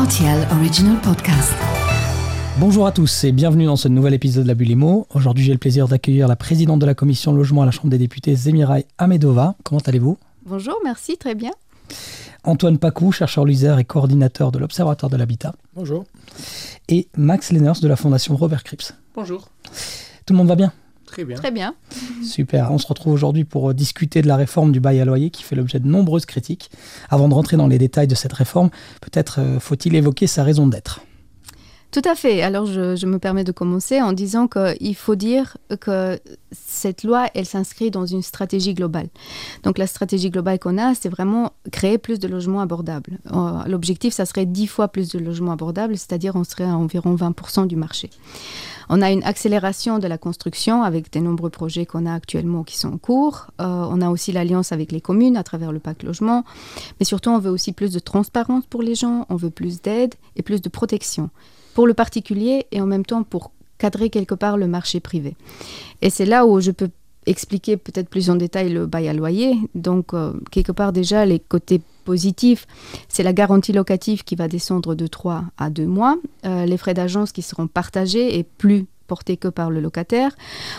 RTL Original Podcast. Bonjour à tous et bienvenue dans ce nouvel épisode de la Bulle Imo. Aujourd'hui, j'ai le plaisir d'accueillir la présidente de la commission logement à la Chambre des députés, Zemirai Amedova. Comment allez-vous? Bonjour, merci, très bien. Antoine Pacou, chercheur Luiser et coordinateur de l'Observatoire de l'Habitat. Bonjour. Et Max Lenners de la Fondation Robert Cripps. Bonjour. Tout le monde va bien? Très bien. Très bien. Super. On se retrouve aujourd'hui pour discuter de la réforme du bail à loyer qui fait l'objet de nombreuses critiques. Avant de rentrer dans les détails de cette réforme, peut-être euh, faut-il évoquer sa raison d'être? Tout à fait. Alors, je, je me permets de commencer en disant qu'il faut dire que cette loi, elle s'inscrit dans une stratégie globale. Donc, la stratégie globale qu'on a, c'est vraiment créer plus de logements abordables. Euh, L'objectif, ça serait 10 fois plus de logements abordables, c'est-à-dire on serait à environ 20% du marché. On a une accélération de la construction avec des nombreux projets qu'on a actuellement qui sont en cours. Euh, on a aussi l'alliance avec les communes à travers le pacte logement. Mais surtout, on veut aussi plus de transparence pour les gens, on veut plus d'aide et plus de protection pour le particulier et en même temps pour cadrer quelque part le marché privé. Et c'est là où je peux expliquer peut-être plus en détail le bail à loyer. Donc, euh, quelque part déjà, les côtés positifs, c'est la garantie locative qui va descendre de 3 à 2 mois, euh, les frais d'agence qui seront partagés et plus portés que par le locataire.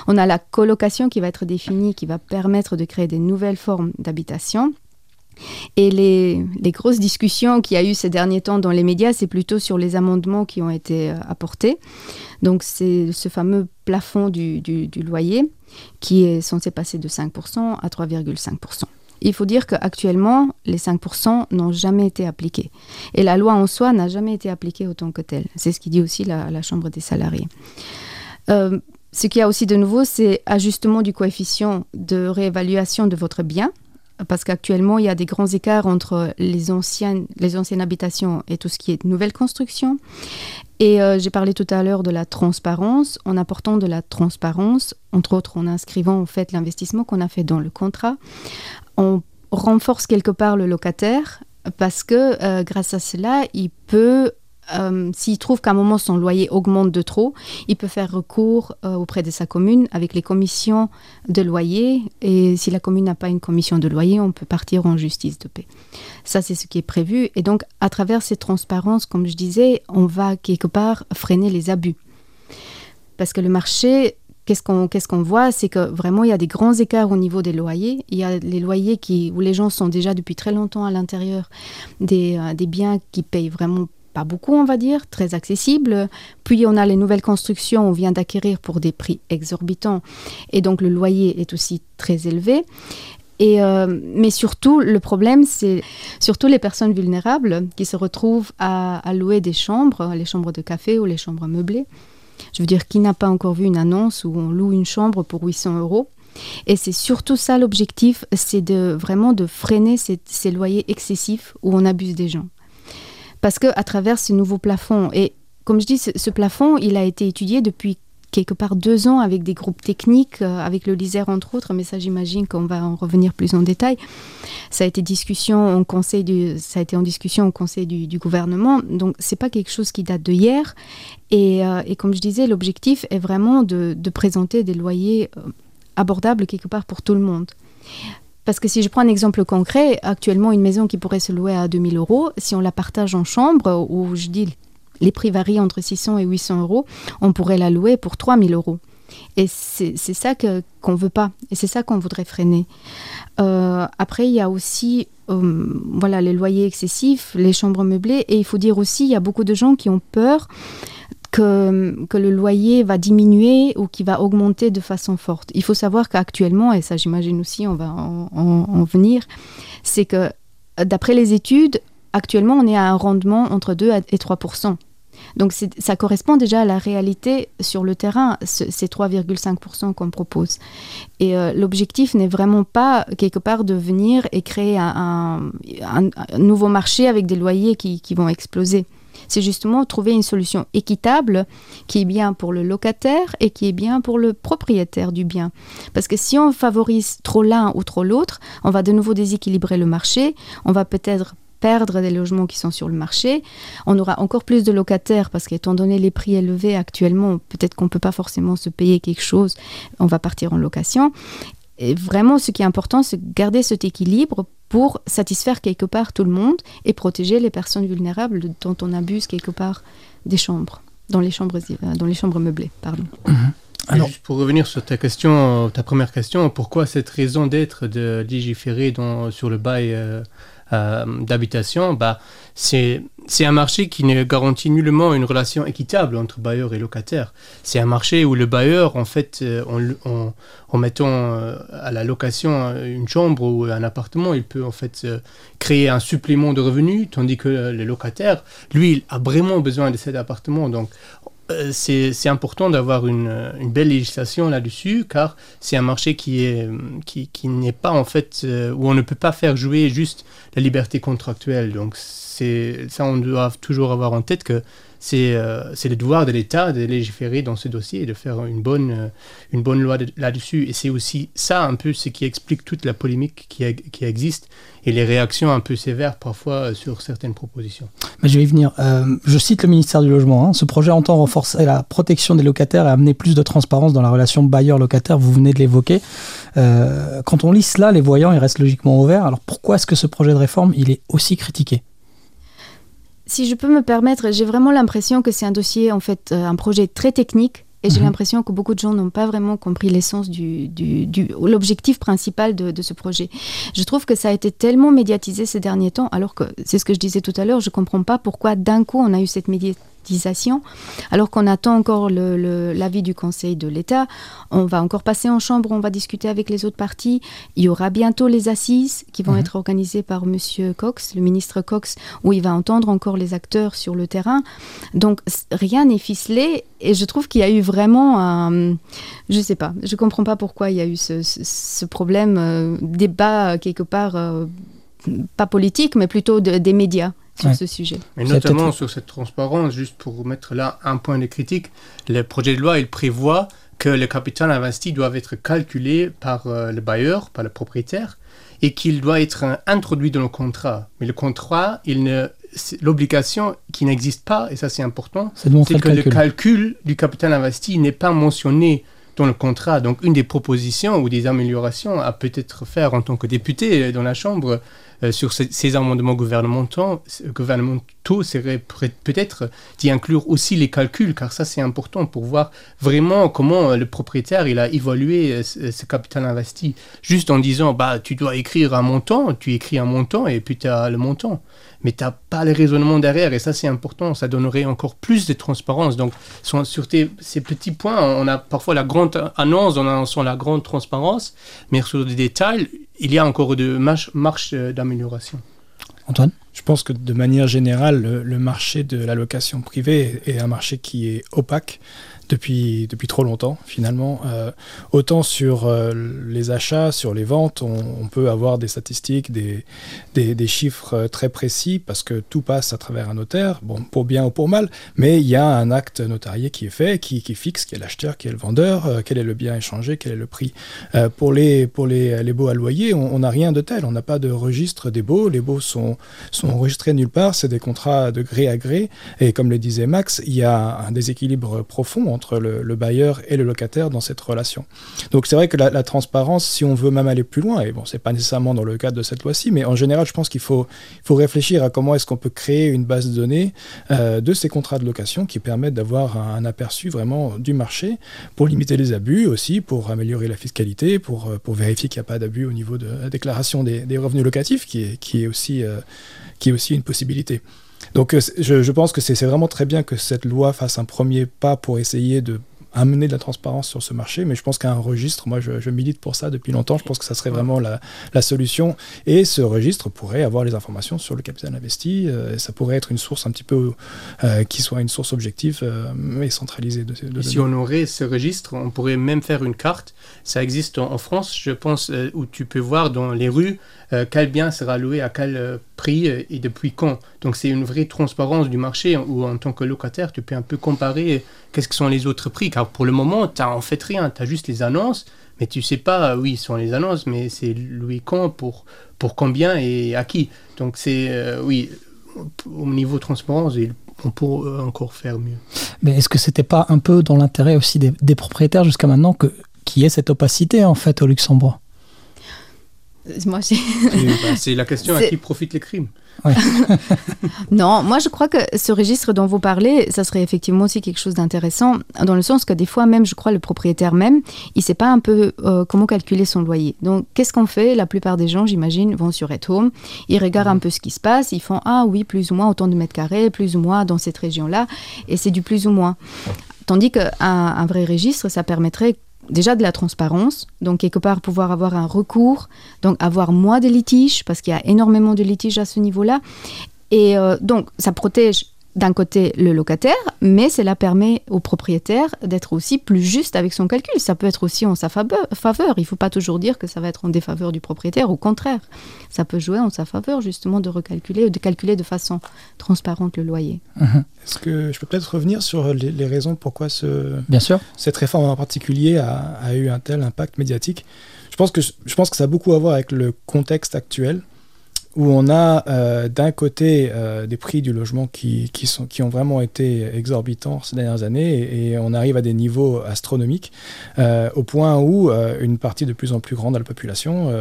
On a la colocation qui va être définie, qui va permettre de créer des nouvelles formes d'habitation. Et les, grosses discussions qu'il y a eu ces derniers temps dans les médias, c'est plutôt sur les amendements qui ont été euh, apportés. Donc c'est ce fameux plafond du, du, du, loyer qui est censé passer de 5% à 3,5%. Il faut dire qu'actuellement, les 5% n'ont jamais été appliqués. Et la loi en soi n'a jamais été appliquée autant que telle. C'est ce qui dit aussi la, Chambre des salariés. Euh, ce qu'il y a aussi de nouveau, c'est ajustement du coefficient de réévaluation de votre bien parce qu'actuellement, il y a des grands écarts entre les anciennes, les anciennes habitations et tout ce qui est nouvelle construction. Et euh, j'ai parlé tout à l'heure de la transparence, en apportant de la transparence, entre autres en inscrivant en fait l'investissement qu'on a fait dans le contrat. On renforce quelque part le locataire parce que euh, grâce à cela, il peut euh, s'il trouve qu'à un moment son loyer augmente de trop, il peut faire recours euh, auprès de sa commune avec les commissions de loyer. Et si la commune n'a pas une commission de loyer, on peut partir en justice de paix. Ça, c'est ce qui est prévu. Et donc, à travers ces transparences, comme je disais, on va quelque part freiner les abus. Parce que le marché, qu'est-ce qu'on voit? C'est que vraiment, il y a des grands écarts au niveau des loyers. Il y a les loyers qui, où les gens sont déjà depuis très longtemps à l'intérieur des, euh, des biens qui payent vraiment pas beaucoup, on va dire, très accessible. Puis on a les nouvelles constructions, on vient d'acquérir pour des prix exorbitants. Et donc le loyer est aussi très élevé. Et euh, mais surtout, le problème, c'est surtout les personnes vulnérables qui se retrouvent à, louer des chambres, les chambres de café ou les chambres meublées. Je veux dire, qui n'a pas encore vu une annonce où on loue une chambre pour 800 euros? Et c'est surtout ça l'objectif, c'est de vraiment de freiner ces, ces loyers excessifs où on abuse des gens parce que à travers ce nouveau plafond, et comme je dis, ce, plafond, il a été étudié depuis quelque part deux ans avec des groupes techniques, euh, avec le LISER entre autres, mais ça j'imagine qu'on va en revenir plus en détail. Ça a été discussion en conseil du, ça a été en discussion au conseil du, gouvernement, donc c'est pas quelque chose qui date de hier. Et, euh, comme je disais, l'objectif est vraiment de, de, présenter des loyers euh, abordables quelque part pour tout le monde. Parce que si je prends un exemple concret, actuellement une maison qui pourrait se louer à 2000 euros, si on la partage en chambre, où je dis les prix varient entre 600 et 800 euros, on pourrait la louer pour 3000 euros. Et c'est ça qu'on qu ne veut pas, et c'est ça qu'on voudrait freiner. Euh, après, il y a aussi euh, voilà, les loyers excessifs, les chambres meublées, et il faut dire aussi, il y a beaucoup de gens qui ont peur que, le loyer va diminuer ou qui va augmenter de façon forte. Il faut savoir qu'actuellement, et ça j'imagine aussi, on va en, en, en venir, c'est que d'après les études, actuellement on est à un rendement entre 2 et 3 donc ça correspond déjà à la réalité sur le terrain, ces 3,5% qu'on propose. Et euh, l'objectif n'est vraiment pas quelque part de venir et créer un, nouveau marché avec des loyers qui vont exploser c'est justement trouver une solution équitable qui est bien pour le locataire et qui est bien pour le propriétaire du bien. Parce que si on favorise trop l'un ou trop l'autre, on va de nouveau déséquilibrer le marché, on va peut-être perdre des logements qui sont sur le marché. On aura encore plus de locataires parce qu'étant donné les prix élevés actuellement, peut-être qu'on ne peut pas forcément se payer quelque chose, on va partir en location. Et vraiment, ce qui est important, c'est garder cet équilibre pour satisfaire quelque part tout le monde et protéger les personnes vulnérables dont on abuse quelque part des chambres, dans les chambres, euh, dans les chambres meublées. Pardon. Mhm. Alors, juste pour revenir sur ta question, ta première question, pourquoi cette raison d'être de légiférer dans, sur le bail euh, euh, d'habitation bah, C'est un marché qui ne garantit nullement une relation équitable entre bailleur et locataire. C'est un marché où le bailleur, en fait, en, en, mettant à la location une chambre ou un appartement, il peut en fait créer un supplément de revenus, tandis que le locataire, lui, a vraiment besoin de cet appartement. Donc, euh, c'est important d'avoir une, belle législation là-dessus, car c'est un marché qui est qui, qui n'est pas en fait euh, où on ne peut pas faire jouer juste la liberté contractuelle. Donc ça, on doit toujours avoir en tête que euh, c'est le devoir de l'État de légiférer dans ce dossier et de faire une bonne, euh, une loi là-dessus. Et c'est aussi ça un peu ce qui explique toute la polémique qui, existe et les réactions un peu sévères parfois euh, sur certaines propositions. Je vais y venir. je cite le ministère du Logement. Hein. Ce projet entend renforcer la protection des locataires et amener plus de transparence dans la relation bailleur-locataire. Vous venez de l'évoquer. quand on lit cela, les voyants restent logiquement ouverts. Alors pourquoi est-ce que ce projet de réforme il est aussi critiqué? Si je peux me permettre, j'ai vraiment l'impression que c'est un dossier, en fait, euh, un projet très technique. Et j'ai mhm. l'impression que beaucoup de gens n'ont pas vraiment compris l'essence du, du, l'objectif principal de, de, ce projet. Je trouve que ça a été tellement médiatisé ces derniers temps, alors que c'est ce que je disais tout à l'heure, je ne comprends pas pourquoi d'un coup on a eu cette médiatisation alors qu'on attend encore l'avis du Conseil de l'État. On va encore passer en chambre, on va discuter avec les autres partis. Il y aura bientôt les assises qui vont mhm. être organisées par Monsieur Cox, le ministre Cox, où il va entendre encore les acteurs sur le terrain. Donc rien n'est ficelé et je trouve qu'il y a eu vraiment un... Je sais pas, je comprends pas pourquoi il y a eu ce, problème, euh, débat quelque part, euh, pas politique, mais plutôt des médias sur ce sujet. Et notamment sur cette transparence, juste pour mettre là un point de critique, le projet de loi, il prévoit que le capital investi doit être calculé par euh, le bailleur, par le propriétaire, et qu'il doit être euh, introduit dans le contrat. Mais le contrat, il ne, l'obligation qui n'existe pas, et ça c'est important, c'est que le calcul du capital investi n'est pas mentionné dans le contrat. Donc une des propositions ou des améliorations à peut-être faire en tant que député dans la Chambre, euh, sur ces, amendements gouvernementaux, serait peut-être d'y inclure aussi les calculs, car ça c'est important pour voir vraiment comment le propriétaire a évalué euh, ce capital investi. Juste en disant, bah, tu dois écrire un montant, tu écris un montant et puis tu as le montant mais tu n'as pas les raisonnements derrière, et ça c'est important, ça donnerait encore plus de transparence. Donc sur ces petits points, on a parfois la grande annonce, on a la grande transparence, mais sur des détails, il y a encore de marche, marche d'amélioration. Antoine? Je pense que de manière générale, le, marché de la location privée est un marché qui est opaque depuis, depuis trop longtemps, finalement. Euh, autant sur euh, les achats, sur les ventes, on, peut avoir des statistiques, des, des, chiffres euh, très précis, parce que tout passe à travers un notaire, bon, pour bien ou pour mal, mais il y a un acte notarié qui est fait, qui, qui fixe qui est l'acheteur, qui est le vendeur, quel est le bien échangé, quel est le prix. pour les, pour les, les baux à loyer, on n'a rien de tel, on n'a pas de registre des baux, les baux sont, sont enregistrés nulle part, c'est des contrats de gré à gré, et comme le disait Max, il y a un déséquilibre profond entre le, bailleur et le locataire dans cette relation. Donc c'est vrai que la, transparence, si on veut même aller plus loin, et bon, c'est pas nécessairement dans le cadre de cette loi-ci, mais en général, je pense qu'il faut, faut réfléchir à comment est-ce qu'on peut créer une base de données euh, de ces contrats de location qui permettent d'avoir un, aperçu vraiment du marché pour limiter les abus aussi, pour améliorer la fiscalité, pour, euh, pour vérifier qu'il n'y a pas d'abus au niveau de la déclaration des, revenus locatifs, qui est, qui est, aussi, euh, qui est aussi une possibilité. Donc euh, je, pense que c'est vraiment très bien que cette loi fasse un premier pas pour essayer de amener de la transparence sur ce marché, mais je pense qu'un registre, moi je, milite pour ça depuis longtemps, je pense que ça serait vraiment la, solution, et ce registre pourrait avoir les informations sur le capital investi, euh, ça pourrait être une source un petit peu euh, qui soit une source objective et centralisée. De, de si on aurait ce registre, on pourrait même faire une carte, ça existe en, France, je pense, où tu peux voir dans les rues euh, quel bien sera loué à quel euh, prix euh, et depuis quand? Donc c'est une vraie transparence du marché où en tant que locataire, tu peux un peu comparer qu'est-ce que sont les autres prix. Car pour le moment, tu n'as en fait rien, tu as juste les annonces, mais tu sais pas, oui, ce sont les annonces, mais c'est loué quand, pour, pour combien et à qui? Donc c'est, oui, au niveau transparence, on peut encore faire mieux. Mais est-ce que c'était pas un peu dans l'intérêt aussi des, des propriétaires jusqu'à maintenant que qu'il y ait cette opacité en fait au Luxembourg? Moi, j'ai- Bah, c'est la question à qui profitent les crimes. Non, moi je crois que ce registre dont vous parlez, ça serait effectivement aussi quelque chose d'intéressant, dans le sens que des fois même, je crois, le propriétaire même, il ne sait pas un peu euh, comment calculer son loyer. Donc qu'est-ce qu'on fait? La plupart des gens, j'imagine, vont sur At Home, ils regardent un peu ce qui se passe, ils font ah oui, plus ou moins autant de mètres carrés, plus ou moins dans cette région-là, et c'est du plus ou moins. Tandis qu'un un vrai registre, ça permettrait déjà de la transparence, donc quelque part pouvoir avoir un recours, donc avoir moins de litiges, parce qu'il y a énormément de litiges à ce niveau-là. Et euh, donc, ça protège d'un côté le locataire, mais cela permet au propriétaire d'être aussi plus juste avec son calcul. Ça peut être aussi en sa faveur. Il ne faut pas toujours dire que ça va être en défaveur du propriétaire, au contraire. Ça peut jouer en sa faveur, justement, de recalculer ou de calculer de façon transparente le loyer. Est-ce que je peux peut-être revenir sur les, les raisons pourquoi ce, Bien sûr. cette réforme en particulier a, a eu un tel impact médiatique? Je pense, que, je pense que ça a beaucoup à voir avec le contexte actuel, où on a euh, d'un côté euh, des prix du logement qui, qui, sont, qui ont vraiment été exorbitants ces dernières années, et, on arrive à des niveaux astronomiques, euh, au point où une partie de plus en plus grande de la population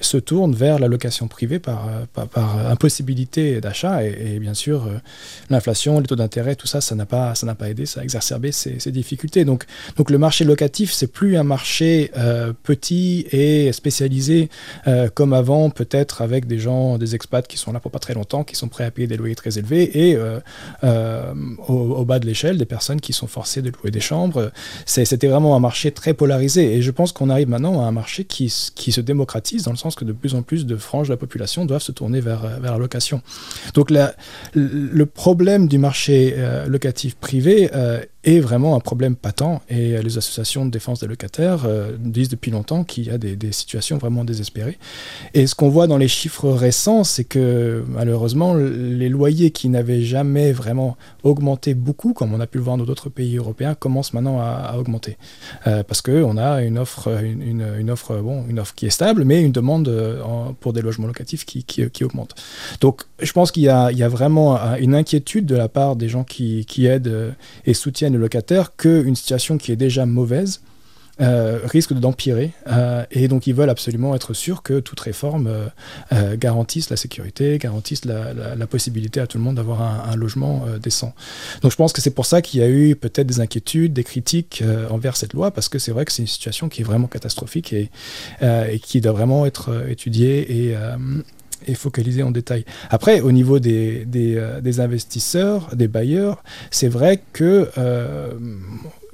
se tourne vers la location privée par, par, impossibilité d'achat, et, bien sûr l'inflation, les taux d'intérêt, tout ça, ça n'a pas, pas aidé, ça a exacerbé ces, ces difficultés. Donc, donc le marché locatif, c'est plus un marché petit et spécialisé comme avant, peut-être avec des gens, des expats qui sont là pour pas très longtemps, qui sont prêts à payer des loyers très élevés, et euh, euh, au, bas de l'échelle, des personnes qui sont forcées de louer des chambres. C'était vraiment un marché très polarisé, et je pense qu'on arrive maintenant à un marché qui, qui se démocratise dans le sens que de plus en plus de franges de la population doivent se tourner vers, vers la location. Donc le problème du marché euh, locatif privé euh, est vraiment un problème patent et les associations de défense des locataires euh, disent depuis longtemps qu'il y a des, situations vraiment désespérées. Et ce qu'on voit dans les chiffres récents, c'est que malheureusement, les loyers qui n'avaient jamais vraiment augmenté beaucoup, comme on a pu le voir dans d'autres pays européens, commencent maintenant à, augmenter. Euh, parce qu'on a une offre, une, offre, bon, une offre qui est stable, mais une demande euh, pour des logements locatifs qui, qui, augmente. Donc je pense qu'il y y a vraiment euh, une inquiétude de la part des gens qui, qui aident et soutiennent les locataires qu'une situation qui est déjà mauvaise euh, risque d'empirer. euh, et donc ils veulent absolument être sûrs que toute réforme euh, garantisse la sécurité, garantisse la, possibilité à tout le monde d'avoir un, logement décent. Donc je pense que c'est pour ça qu'il y a eu peut-être des inquiétudes, des critiques envers cette loi, parce que c'est vrai que c'est une situation qui est vraiment catastrophique et, et qui doit vraiment être étudiée et... et focalisée en détail. Après, au niveau des, des, euh, investisseurs, des bailleurs, c'est vrai que euh,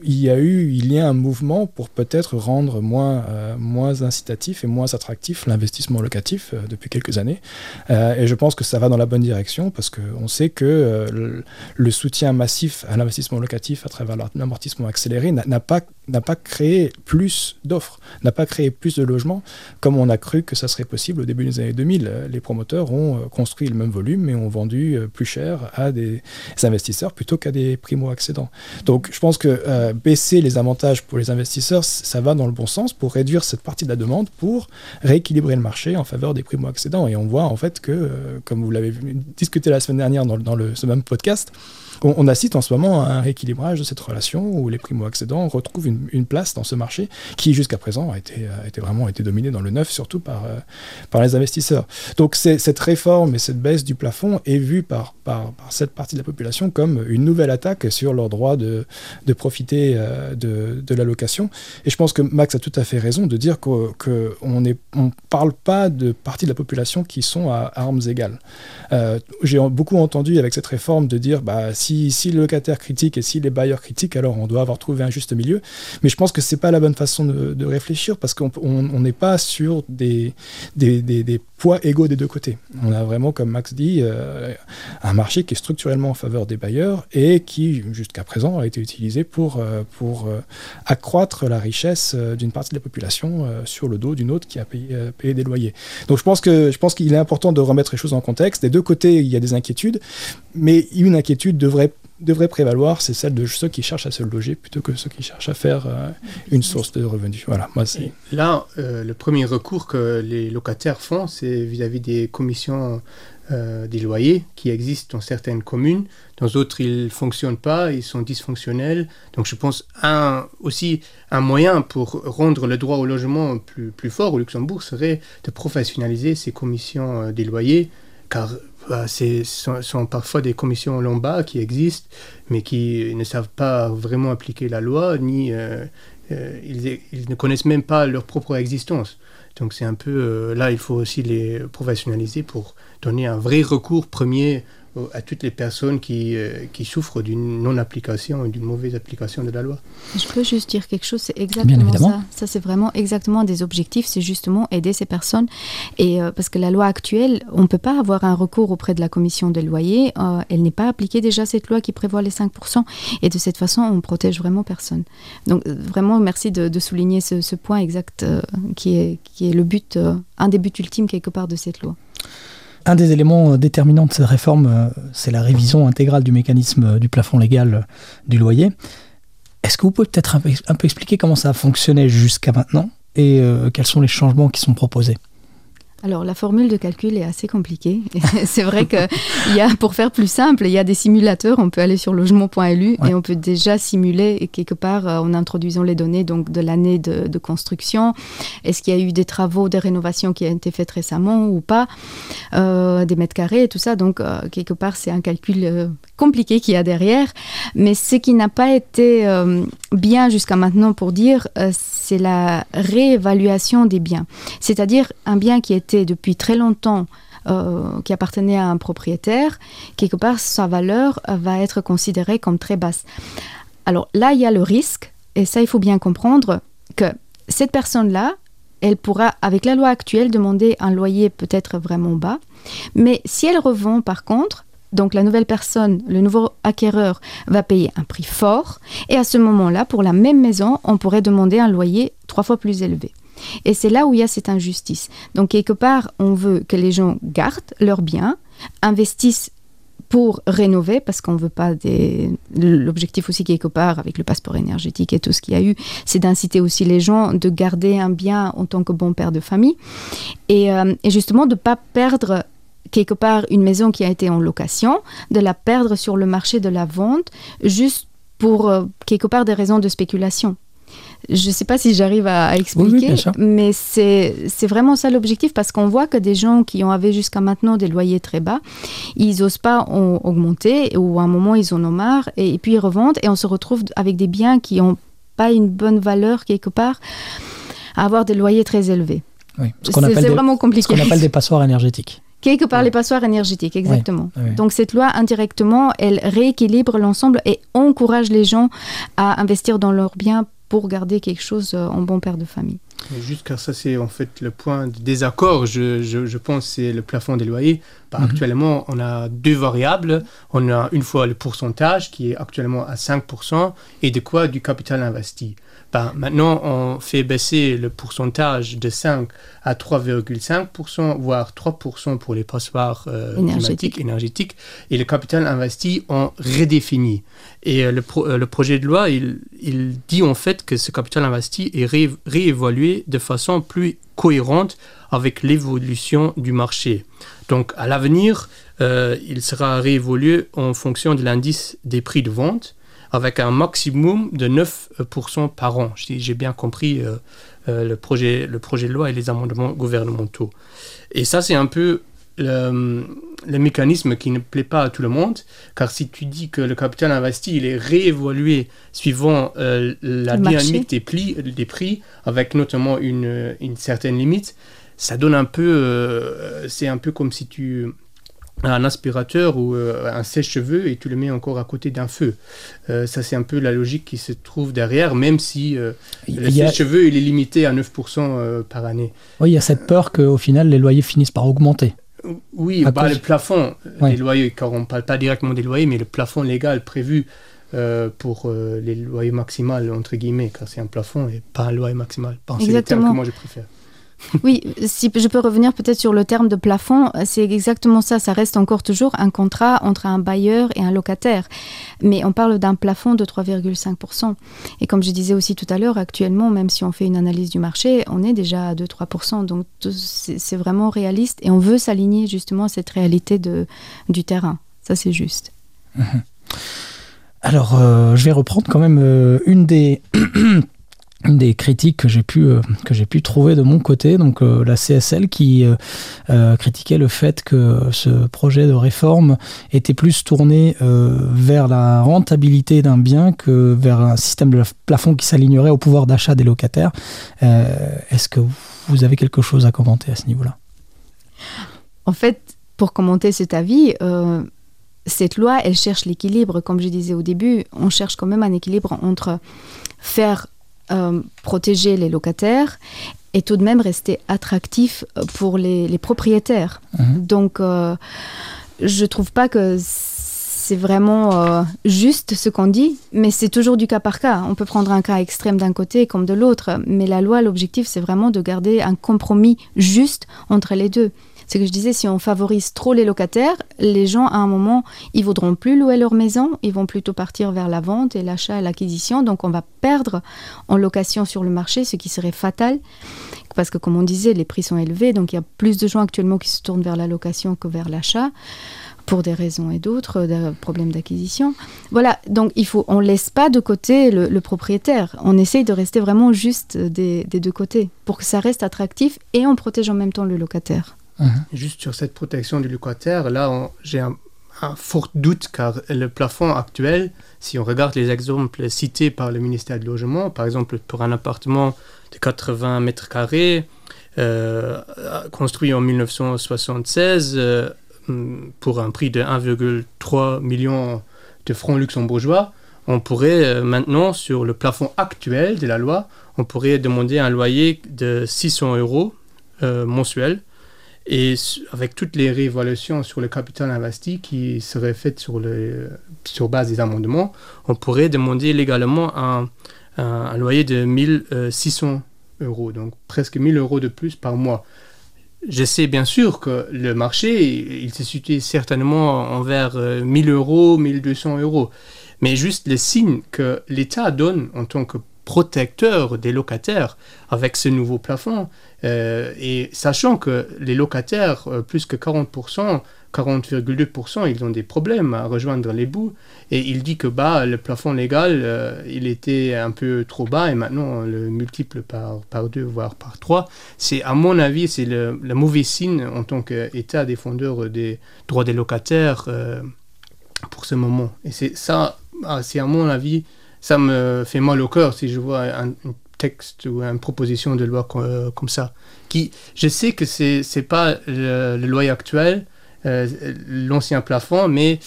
il y a eu, il y a un mouvement pour peut-être rendre moins, euh, moins incitatif et moins attractif l'investissement locatif depuis quelques années. Et je pense que ça va dans la bonne direction parce qu'on sait que le, le soutien massif à l'investissement locatif à travers l'amortissement accéléré n'a pas, n'a pas créé plus d'offres, n'a pas créé plus de logements comme on a cru que ça serait possible au début des années 2000. Euh, Les promoteurs ont euh, construit le même volume mais ont vendu euh, plus cher à des investisseurs plutôt qu'à des primo-accédants. Donc je pense que euh, baisser les avantages pour les investisseurs, ça va dans le bon sens pour réduire cette partie de la demande, pour rééquilibrer le marché en faveur des primo-accédants. Et on voit en fait que, comme vous l'avez discuté la semaine dernière dans le, ce même podcast, on, on assiste en ce moment à un rééquilibrage de cette relation où les primo-accédants retrouvent une, place dans ce marché qui jusqu'à présent a été, vraiment été dominé dans le neuf, surtout par, euh, par les investisseurs. Donc cette réforme et cette baisse du plafond est vue par, par, cette partie de la population comme une nouvelle attaque sur leur droit de, profiter euh, de, de la location. Et je pense que Max a tout à fait raison de dire qu'on on parle pas de parties de la population qui sont à armes égales. Euh, J'ai beaucoup entendu avec cette réforme de dire bah, si, si le locataire critique et si les bailleurs critiquent, alors on doit avoir trouvé un juste milieu. Mais je pense que c'est pas la bonne façon de, réfléchir parce qu'on on- on n'est pas sur des poids égaux des deux côtés. On a vraiment, comme Max dit, euh, un marché qui est structurellement en faveur des bailleurs et qui, jusqu'à présent, a été utilisé pour, euh, pour euh, accroître la richesse d'une partie de la population sur le dos d'une autre qui a payé, payé des loyers. Donc je pense que je pense qu'il est important de remettre les choses en contexte. Des deux côtés, il y a des inquiétudes, mais une inquiétude devrait devrait prévaloir, c'est celle de ceux qui cherchent à se loger plutôt que ceux qui cherchent à faire euh, une source de revenus. Voilà, moi c'est. Là, euh, le premier recours que les locataires font, c'est vis-à-vis des commissions euh, des loyers qui existent dans certaines communes. Dans d'autres, ils ne fonctionnent pas, ils sont dysfonctionnels. Donc je pense un, aussi un moyen pour rendre le droit au logement plus, plus fort au Luxembourg serait de professionnaliser ces commissions euh, des loyers, car ce sont, parfois des commissions lombards qui existent, mais qui ne savent pas vraiment appliquer la loi, ni euh, euh, ils, ils, ne connaissent même pas leur propre existence. Donc c'est un peu euh, là, il faut aussi les professionnaliser pour donner un vrai recours premier à toutes les personnes qui, euh, qui souffrent d'une non-application et d'une mauvaise application de la loi. Je peux juste dire quelque chose, c'est exactement ça. Ça, c'est vraiment exactement des objectifs, c'est justement aider ces personnes. Et euh, parce que la loi actuelle, on ne peut pas avoir un recours auprès de la commission des loyers. Euh, elle n'est pas appliquée déjà, cette loi qui prévoit les 5%. Et de cette façon, on protège vraiment personne. Donc, euh, vraiment, merci de, de souligner ce, ce, point exact euh, qui, est, qui est le but, euh, un des buts ultimes quelque part de cette loi. Un des éléments déterminants de cette réforme, c'est la révision intégrale du mécanisme du plafond légal du loyer. Est-ce que vous pouvez peut-être un, peu, expliquer comment ça a fonctionné jusqu'à maintenant et euh, quels sont les changements qui sont proposés? Alors la formule de calcul est assez compliquée. c'est vrai que il y a, pour faire plus simple, il y a des simulateurs. On peut aller sur logement.lu ouais. et on peut déjà simuler quelque part euh, en introduisant les données donc de l'année de, de, construction. Est-ce qu'il y a eu des travaux, des rénovations qui ont été faites récemment ou pas, euh, des mètres carrés et tout ça. Donc euh, quelque part c'est un calcul compliqué qu'il y a derrière. Mais ce qui n'a pas été euh, bien jusqu'à maintenant pour dire, euh, c'est la réévaluation des biens. C'est-à-dire un bien qui était depuis très longtemps euh, qui appartenait à un propriétaire, quelque part sa valeur va être considérée comme très basse. Alors là, il y a le risque, et ça il faut bien comprendre, que cette personne-là, elle pourra, avec la loi actuelle, demander un loyer peut-être vraiment bas, mais si elle revend par contre, donc la nouvelle personne, le nouveau acquéreur, va payer un prix fort, et à ce moment-là, pour la même maison, on pourrait demander un loyer trois fois plus élevé. Et c'est là où il y a cette injustice. Donc quelque part, on veut que les gens gardent leurs biens, investissent pour rénover, parce qu'on ne veut pas des... L'objectif aussi quelque part avec le passeport énergétique et tout ce qu'il y a eu, c'est d'inciter aussi les gens de garder un bien en tant que bon père de famille. Et, euh, et justement de ne pas perdre quelque part une maison qui a été en location, de la perdre sur le marché de la vente, juste pour euh, quelque part des raisons de spéculation. Je ne sais pas si j'arrive à, à, expliquer, oui, oui, mais c'est vraiment ça l'objectif parce qu'on voit que des gens qui ont avait jusqu'à maintenant des loyers très bas, ils n'osent pas en augmenter ou à un moment ils en ont marre et, et, puis ils revendent et on se retrouve avec des biens qui n'ont pas une bonne valeur quelque part à avoir des loyers très élevés. Oui, c'est vraiment compliqué. Ce qu'on appelle des passoires énergétiques. Quelque part, ouais. les passoires énergétiques, exactement. Oui. Donc, cette loi, indirectement, elle rééquilibre l'ensemble et encourage les gens à investir dans leurs biens pour garder quelque chose en bon père de famille. Juste car ça, c'est en fait le point de désaccord, je, je, je pense, c'est le plafond des loyers. Bah, mm -hmm. Actuellement, on a deux variables. On a une fois le pourcentage qui est actuellement à 5% et de quoi du capital investi. Bah, maintenant, on fait baisser le pourcentage de 5 à 3,5%, voire 3% pour les passoires euh, climatiques, énergétiques. Et le capital investi, on redéfinit. Et euh, le, pro, euh, le, projet de loi, il, il, dit en fait que ce capital investi est ré, de façon plus cohérente avec l'évolution du marché. Donc, à l'avenir, euh, il sera réévolué en fonction de l'indice des prix de vente avec un maximum de 9% par an. J'ai bien compris euh, euh, le, projet, le projet de loi et les amendements gouvernementaux. Et ça, c'est un peu le, le, mécanisme qui ne plaît pas à tout le monde, car si tu dis que le capital investi il est réévalué suivant euh, la le dynamique des, plis, des prix, avec notamment une, une certaine limite, ça donne un peu, euh, c'est un peu comme si tu un aspirateur ou euh, un sèche-cheveux et tu le mets encore à côté d'un feu. Euh, ça, c'est un peu la logique qui se trouve derrière, même si euh, le sèche-cheveux il est limité à 9% euh, par année. Oui, il y a cette peur qu'au final, les loyers finissent par augmenter. Oui, bah, cause... le plafond, ouais. les loyers, car on ne parle pas directement des loyers, mais le plafond légal prévu euh, pour euh, les loyers maximales, entre guillemets, car c'est un plafond et pas un loyer maximal. Enfin, c'est le terme que moi je préfère. Oui, si je peux revenir peut-être sur le terme de plafond, c'est exactement ça. Ça reste encore toujours un contrat entre un bailleur et un locataire. Mais on parle d'un plafond de 3,5%. Et comme je disais aussi tout à l'heure, actuellement, même si on fait une analyse du marché, on est déjà à 2-3%. Donc c'est vraiment réaliste et on veut s'aligner justement à cette réalité de, du terrain. Ça, c'est juste. Alors, euh, je vais reprendre quand même euh, une des des critiques que j'ai pu, euh, que j'ai pu trouver de mon côté, donc euh, la CSL qui euh, critiquait le fait que ce projet de réforme était plus tourné vers la rentabilité d'un bien que vers un système de plafond qui s'alignerait au pouvoir d'achat des locataires. Est-ce que vous avez quelque chose à commenter à ce niveau-là? En fait, pour commenter cet avis, cette loi, elle cherche l'équilibre. Comme je disais au début, on cherche quand même un équilibre entre faire euh, protéger les locataires et tout de même rester attractif euh, pour les, propriétaires. Mhm. Donc, euh, je trouve pas que c'est vraiment juste ce qu'on dit, mais c'est toujours du cas par cas. On peut prendre un cas extrême d'un côté comme de l'autre, mais la loi, l'objectif, c'est vraiment de garder un compromis juste entre les deux. C'est que je disais, si on favorise trop les locataires, les gens, à un moment, ils voudront plus louer leur maison, ils vont plutôt partir vers la vente et l'achat et l'acquisition. Donc, on va perdre en location sur le marché, ce qui serait fatal. Parce que, comme on disait, les prix sont élevés. Donc, il y a plus de gens actuellement qui se tournent vers la location que vers l'achat pour des raisons et d'autres, des problèmes d'acquisition. Voilà, donc il faut, on laisse pas de côté le, propriétaire. On essaye de rester vraiment juste des, deux côtés pour que ça reste attractif et on protège en même temps le locataire. Mhm. Juste sur cette protection du locataire, là, j'ai un, fort doute car le plafond actuel, si on regarde les exemples cités par le ministère du Logement, par exemple pour un appartement de 80 mètres carrés, euh, construit en 1976 euh, pour un prix de 1,3 million de francs luxembourgeois, on pourrait euh, maintenant, sur le plafond actuel de la loi, on pourrait demander un loyer de 600 euros mensuel et avec toutes les réévaluations sur le capital investi qui seraient faites sur, le, sur base des amendements, on pourrait demander légalement un, un, loyer de 1600 euros, donc presque 1000 euros de plus par mois. Je sais bien sûr que le marché, il se situe certainement envers 1000 euh, euros, 1200 euros. Mais juste les signes que l'État donne en tant que protecteur des locataires avec ce nouveau plafond. Euh, et sachant que les locataires, euh, plus que 40%, 40,2%, ils ont des problèmes à rejoindre les bouts. Et il dit que bah, le plafond légal, euh, il était un peu trop bas et maintenant on le multiple par, par deux, voire par trois. C'est, à mon avis, c'est le, mauvais signe en tant qu'État défendeur des droits des locataires pour ce moment. Et c'est ça, ah, c'est à mon avis, ça me fait mal au cœur si je vois un, texte ou une proposition de loi euh, comme, ça. Qui, je sais que c'est n'est pas le, loyer actuel, euh, l'ancien plafond, mais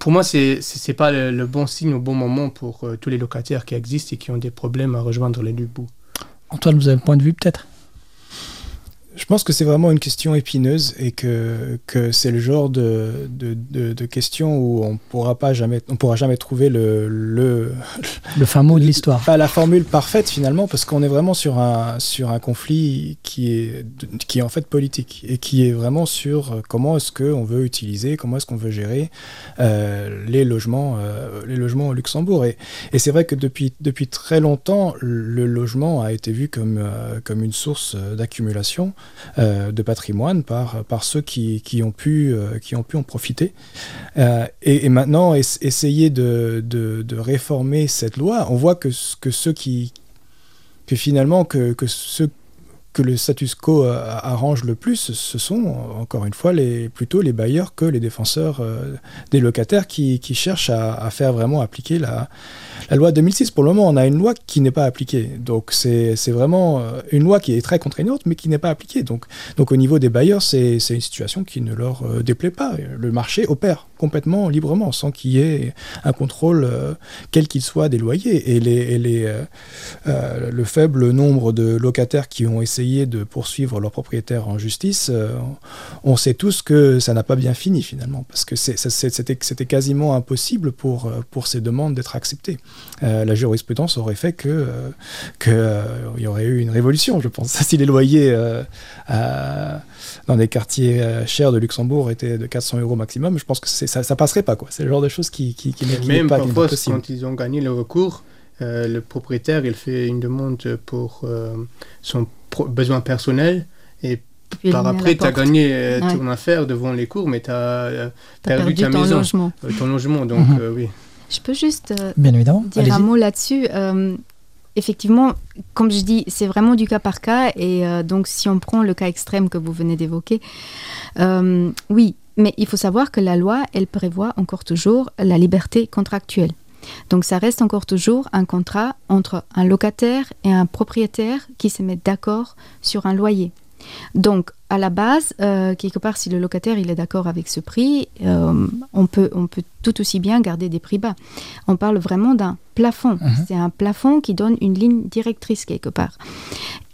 pour moi, c'est n'est pas le, bon signe au bon moment pour euh, tous les locataires qui existent et qui ont des problèmes à rejoindre les bouts. Antoine, vous avez un point de vue peut-être? Je pense que c'est vraiment une question épineuse et que, que c'est le genre de, de, de, question où on pourra pas jamais, on pourra jamais trouver le, le, le fin mot de l'histoire. Pas la formule parfaite finalement, parce qu'on est vraiment sur un, sur un conflit qui est, qui est en fait politique et qui est vraiment sur comment est-ce qu'on veut utiliser, comment est-ce qu'on veut gérer euh, les, logements, euh, les logements au Luxembourg. Et, et c'est vrai que depuis, depuis très longtemps, le logement a été vu comme, euh, comme une source d'accumulation. Euh, de patrimoine par, par ceux qui, qui, ont pu, euh, qui ont pu en profiter. Euh, et, maintenant, essayer de, de, réformer cette loi, on voit que, que ceux qui que finalement que, que ceux que le status quo arrange le plus, ce sont encore une fois les, plutôt les bailleurs que les défenseurs des locataires qui, qui cherchent à, faire vraiment appliquer la, la loi 2006, pour le moment, on a une loi qui n'est pas appliquée. Donc c'est vraiment euh, une loi qui est très contraignante, mais qui n'est pas appliquée. Donc, donc au niveau des bailleurs, c'est une situation qui ne leur euh, déplaît pas. Le marché opère complètement librement, sans qu'il y ait un contrôle, euh, quel qu'il soit, des loyers. Et, les, les le faible nombre de locataires qui ont essayé essayer de poursuivre leurs propriétaires en justice, on sait tous que ça n'a pas bien fini finalement, parce que c'était quasiment impossible pour, pour ces demandes d'être acceptées. la jurisprudence aurait fait que qu'il y aurait eu une révolution, je pense. Si les loyers dans des quartiers chers de Luxembourg étaient de 400 euros maximum, je pense que ça, ça passerait pas. C'est le genre de choses qui, qui, qui, Même pas, parfois, quand ils ont gagné le recours, euh, le propriétaire, il fait une demande pour euh, son besoin personnel et par après, tu as gagné euh, ton affaire devant les cours, mais tu as, perdu, ta ton maison, logement. ton logement. Donc, mhm. oui. Je peux juste Bien évidemment. dire un mot là-dessus. effectivement, comme je dis, c'est vraiment du cas par cas. Et donc, si on prend le cas extrême que vous venez d'évoquer, oui, mais il faut savoir que la loi, elle prévoit encore toujours la liberté contractuelle. Donc ça reste encore toujours un contrat entre un locataire et un propriétaire qui se mettent d'accord sur un loyer. Donc, à la base, euh, quelque part, si le locataire il est d'accord avec ce prix, euh, on, peut, on peut tout aussi bien garder des prix bas. On parle vraiment d'un plafond. Mhm. C'est un plafond qui donne une ligne directrice quelque part.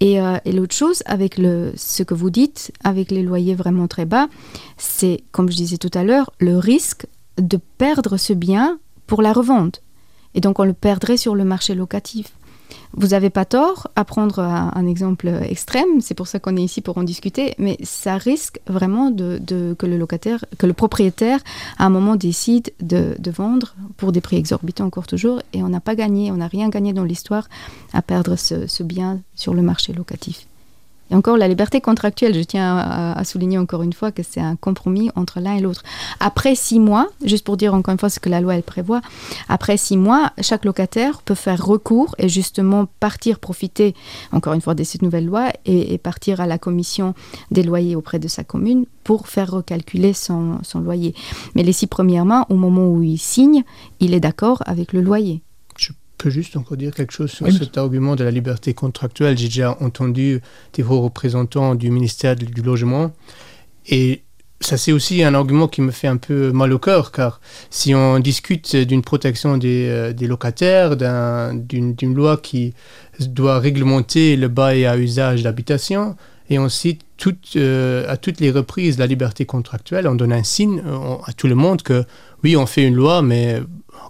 Et, euh, et l'autre chose, avec le, ce que vous dites, avec les loyers vraiment très bas, c'est, comme je disais tout à l'heure, le risque de perdre ce bien pour la revente. Et donc on le perdrait sur le marché locatif. Vous n'avez pas tort à prendre un, exemple extrême, c'est pour ça qu'on est ici pour en discuter, mais ça risque vraiment que le propriétaire, à un moment décide de, vendre pour des prix exorbitants encore toujours, et on n'a pas gagné, on n'a rien gagné dans l'histoire à perdre ce bien sur le marché locatif. Et encore, la liberté contractuelle, je tiens à, souligner encore une fois que c'est un compromis entre l'un et l'autre. Après six mois, juste pour dire encore une fois ce que la loi elle prévoit, après six mois, chaque locataire peut faire recours et justement partir profiter, encore une fois, de cette nouvelle loi et, partir à la commission des loyers auprès de sa commune pour faire recalculer son, son loyer. Mais les six premières mois, au moment où il signe, il est d'accord avec le loyer peux juste encore dire quelque chose sur cet argument de la liberté contractuelle. J'ai déjà entendu des représentants du ministère du Logement et ça c'est aussi un argument qui me fait un peu mal au cœur car si on discute d'une protection des, euh, des locataires, d'une loi qui doit réglementer le bail à usage d'habitation, et on cite euh, à toutes les reprises la liberté contractuelle, on donne un signe euh, à tout le monde que oui, on fait une loi, mais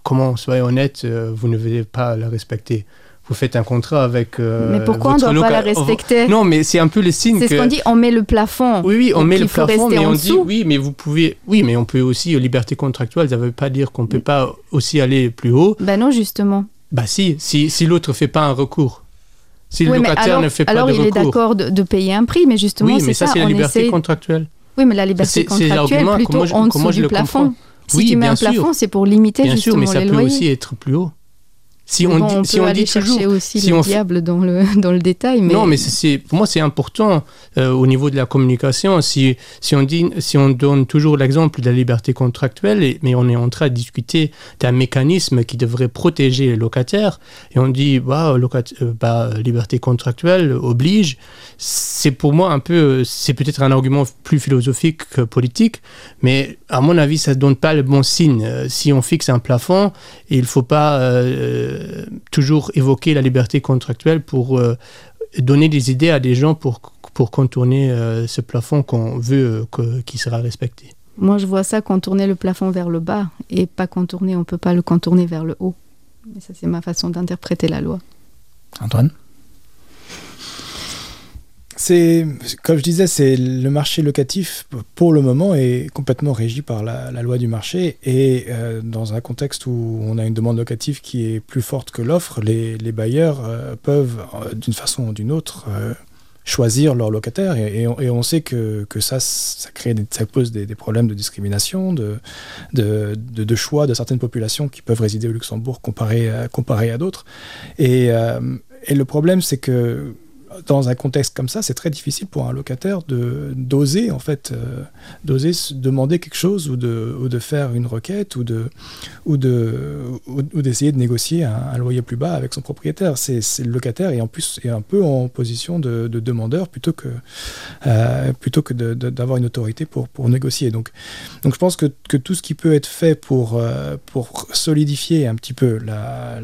comment, soyez honnête, euh, vous ne devez pas la respecter vous faites un contrat avec. mais pourquoi on ne doit pas la respecter Non, mais c'est un peu le signe. C'est ce qu'on dit, on met le plafond. Oui, oui, on met le plafond, mais on dit oui, mais vous pouvez. Oui, mais on peut aussi, liberté contractuelle, ça ne veut pas dire qu'on ne peut pas aussi aller plus haut. Ben non, justement. Bah si, si, si l'autre ne fait pas un recours. Si le locataire ne fait pas de recours. Alors il est d'accord de, payer un prix, mais justement, oui, mais ça, c'est la liberté contractuelle. Oui, mais la liberté contractuelle, plutôt en dessous du plafond. Si tu mets un plafond, c'est pour limiter bien justement sûr, mais ça peut aussi être plus haut. Si on, dit, si on dit chercher aussi si le diable dans le, dans le détail. Mais... Non, mais c'est, pour moi, c'est important euh, au niveau de la communication. Si, si, on dit, si on donne toujours l'exemple de la liberté contractuelle, mais on est en train de discuter d'un mécanisme qui devrait protéger les locataires, et on dit, bah, euh, bah liberté contractuelle oblige, c'est pour moi un peu, c'est peut-être un argument plus philosophique que politique, mais à mon avis, ça ne donne pas le bon signe. Euh, si on fixe un plafond, il ne faut pas euh, toujours évoquer la liberté contractuelle pour euh, donner des idées à des gens pour, pour contourner euh, ce plafond qu'on veut qu'il sera respecté. Moi, je vois ça contourner le plafond vers le bas et pas contourner, on ne peut pas le contourner vers le haut. Mais ça, c'est ma façon d'interpréter la loi. Antoine? C'est, comme je disais, c'est le marché locatif pour le moment est complètement régi par la, loi du marché et euh, dans un contexte où on a une demande locative qui est plus forte que l'offre, les, bailleurs euh, peuvent euh, d'une façon ou d'une autre choisir leur locataire et, on, sait que, ça, ça, crée ça pose des, problèmes de discrimination, de de, de, choix de certaines populations qui peuvent résider au Luxembourg comparé à, comparé à d'autres. Et, et le problème, c'est que dans un contexte comme ça, c'est très difficile pour un locataire d'oser en fait, euh, d'oser demander quelque chose ou de, ou de faire une requête ou de ou de ou, d'essayer de négocier un, loyer plus bas avec son propriétaire. C'est le locataire et en plus est un peu en position de, demandeur plutôt que euh, que d'avoir une autorité pour négocier. Donc donc je pense que, que tout ce qui peut être fait pour euh, pour solidifier un petit peu la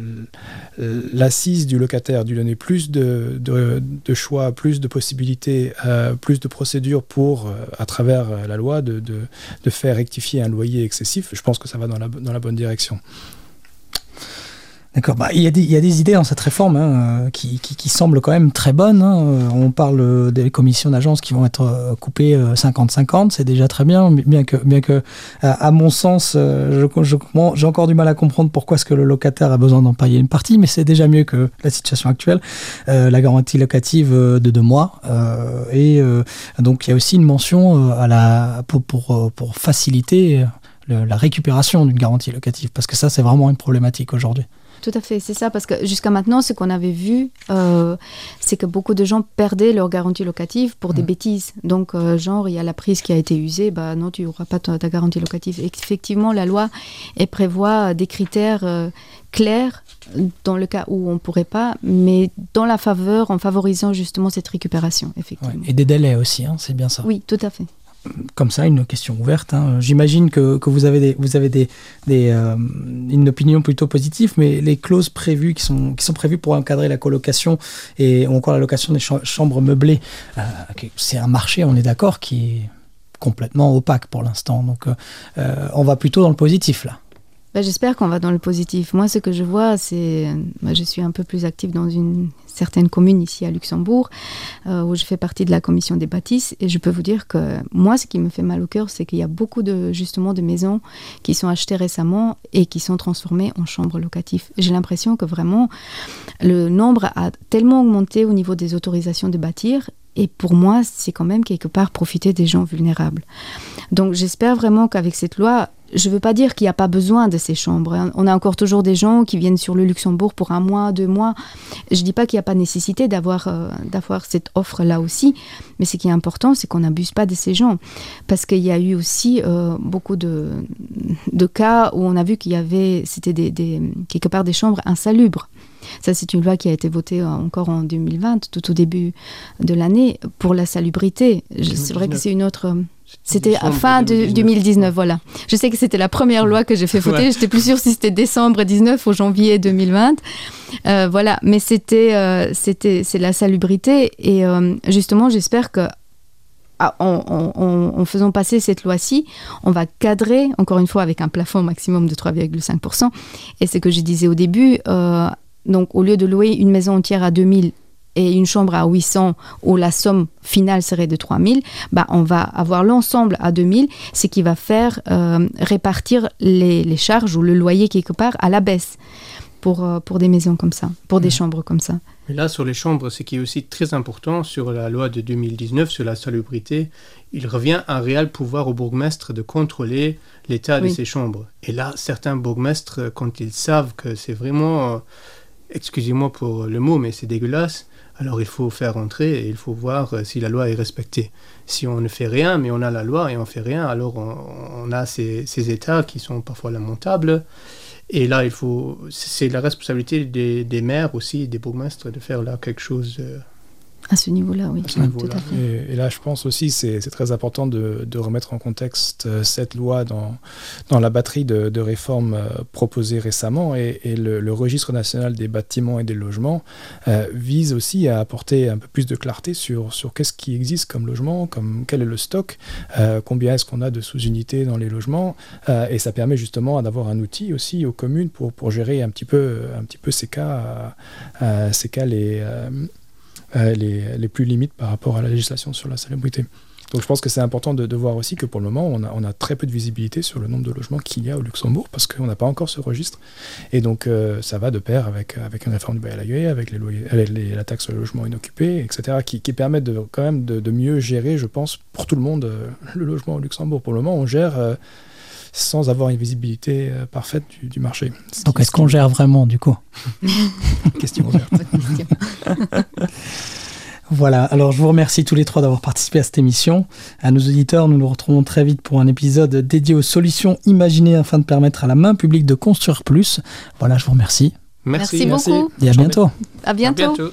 l'assise du locataire, lui donner plus de choix, plus de possibilités, euh, plus de procédures pour, euh, à travers la loi, de, de, de, faire rectifier un loyer excessif, je pense que ça va dans la, dans la bonne direction. D'accord. Bah, il, y a des, idées dans cette réforme hein, euh, qui, semblent quand même très bonnes. Hein. Euh, on parle euh, des commissions d'agence qui vont être coupées 50-50, c'est déjà très bien, bien que, bien que à, mon sens, j'ai encore du mal à comprendre pourquoi est-ce que le locataire a besoin d'en payer une partie, mais c'est déjà mieux que la situation actuelle. la garantie locative de deux mois. et donc il y a aussi une mention pour faciliter la récupération d'une garantie locative, parce que ça c'est vraiment une problématique aujourd'hui. Tout à fait, c'est ça, parce que jusqu'à maintenant, ce qu'on avait vu, euh, c'est que beaucoup de gens perdaient leur garantie locative pour des mm. bêtises. Donc, euh, genre, il y a la prise qui a été usée, bah non, tu n'auras pas ta, garantie locative. effectivement, la loi elle prévoit des critères euh, clairs dans le cas où on ne pourrait pas, mais dans la faveur, en favorisant justement cette récupération, effectivement. et des délais aussi, hein, c'est bien ça. Oui, tout à fait comme ça, une question ouverte. Hein. J'imagine que, vous avez, des, euh, une opinion plutôt positive, mais les clauses prévues qui sont, prévues pour encadrer la colocation et encore la location des chambres meublées, euh, c'est un marché, on est d'accord, qui est complètement opaque pour l'instant. Donc euh, on va plutôt dans le positif là. Bah, j'espère qu'on va dans le positif. Moi, ce que je vois, c'est. Moi, je suis un peu plus active dans une certaine commune ici à Luxembourg, euh, où je fais partie de la commission des bâtisses. Et je peux vous dire que moi, ce qui me fait mal au cœur, c'est qu'il y a beaucoup de, justement, de maisons qui sont achetées récemment et qui sont transformées en chambres locatives. J'ai l'impression que vraiment, le nombre a tellement augmenté au niveau des autorisations de bâtir et pour moi, c'est quand même quelque part profiter des gens vulnérables. Donc j'espère vraiment qu'avec cette loi, je ne veux pas dire qu'il n'y a pas besoin de ces chambres. Hein. On a encore toujours des gens qui viennent sur le Luxembourg pour un mois, deux mois. Je ne dis pas qu'il n'y a pas nécessité d'avoir euh, d'avoir cette offre-là aussi, mais ce qui est important, c'est qu'on n'abuse pas de ces gens. Parce qu'il y a eu aussi euh, beaucoup de, cas où on a vu qu'il y avait, c'était quelque part des chambres insalubres. Ça, c'est une loi qui a été votée encore en 2020, tout au début de l'année, pour la salubrité. C'est vrai que c'est une autre... C'était à fin de 2019, voilà. Je sais que c'était la première loi que j'ai fait voter. Je J'étais plus sûre si c'était décembre 19 ou janvier 2020. Euh, voilà, mais c'était euh, c'était c'est la salubrité et euh, justement, j'espère que ah, en, faisant passer cette loi-ci, on va cadrer, encore une fois, avec un plafond maximum de 3,5%. Et ce que je disais au début, donc, au lieu de louer une maison entière à 2000 et une chambre à 800 où la somme finale serait de 3000, bah, on va avoir l'ensemble à 2000, ce qui va faire euh, répartir les, charges ou le loyer quelque part à la baisse pour, euh, pour des maisons comme ça, pour des chambres comme ça. Mais là, sur les chambres, ce qui est aussi très important sur la loi de 2019 sur la salubrité, il revient un réel pouvoir au bourgmestre de contrôler l'état de ces chambres. Et là, certains bourgmestres, quand ils savent que c'est vraiment excusez-moi pour le mot, mais c'est dégueulasse, alors il faut faire entrer et il faut voir euh, si la loi est respectée. Si on ne fait rien, mais on a la loi et on fait rien, alors on, a ces, états qui sont parfois lamentables. Et là, il faut, c'est la responsabilité des, maires aussi, des bourgmestres, de faire là quelque chose euh, à ce niveau-là, oui. Tout à fait. Et, là, je pense aussi, c'est très important de, de, remettre en contexte euh, cette loi dans, dans la batterie de, de réformes euh, proposées récemment. Et, et le, le, registre national des bâtiments et des logements euh, vise aussi à apporter un peu plus de clarté sur, sur qu'est-ce qui existe comme logement, comme, quel est le stock, combien est-ce qu'on a de sous-unités dans les logements. et ça permet justement d'avoir un outil aussi aux communes pour, pour gérer un petit peu, un petit peu ces cas, ces cas les les, les, plus limites par rapport à la législation sur la salubrité. Donc je pense que c'est important de, voir aussi que pour le moment, on a, très peu de visibilité sur le nombre de logements qu'il y a au Luxembourg parce qu'on n'a pas encore ce registre. Et donc euh, ça va de pair avec, avec une réforme du bail à la avec, la taxe sur le logement inoccupé, etc., qui, permettent quand même de, de, mieux gérer, je pense, pour tout le monde, euh, le logement au Luxembourg. Pour le moment, on gère sans avoir une visibilité euh, parfaite du, marché. Donc est-ce qu'on gère vraiment du coup Question ouverte. Voilà, alors je vous remercie tous les trois d'avoir participé à cette émission. À nos auditeurs, nous nous retrouvons très vite pour un épisode dédié aux solutions imaginées afin de permettre à la main publique de construire plus. Voilà, je vous remercie. Merci, beaucoup. Et à bientôt. À bientôt. À bientôt.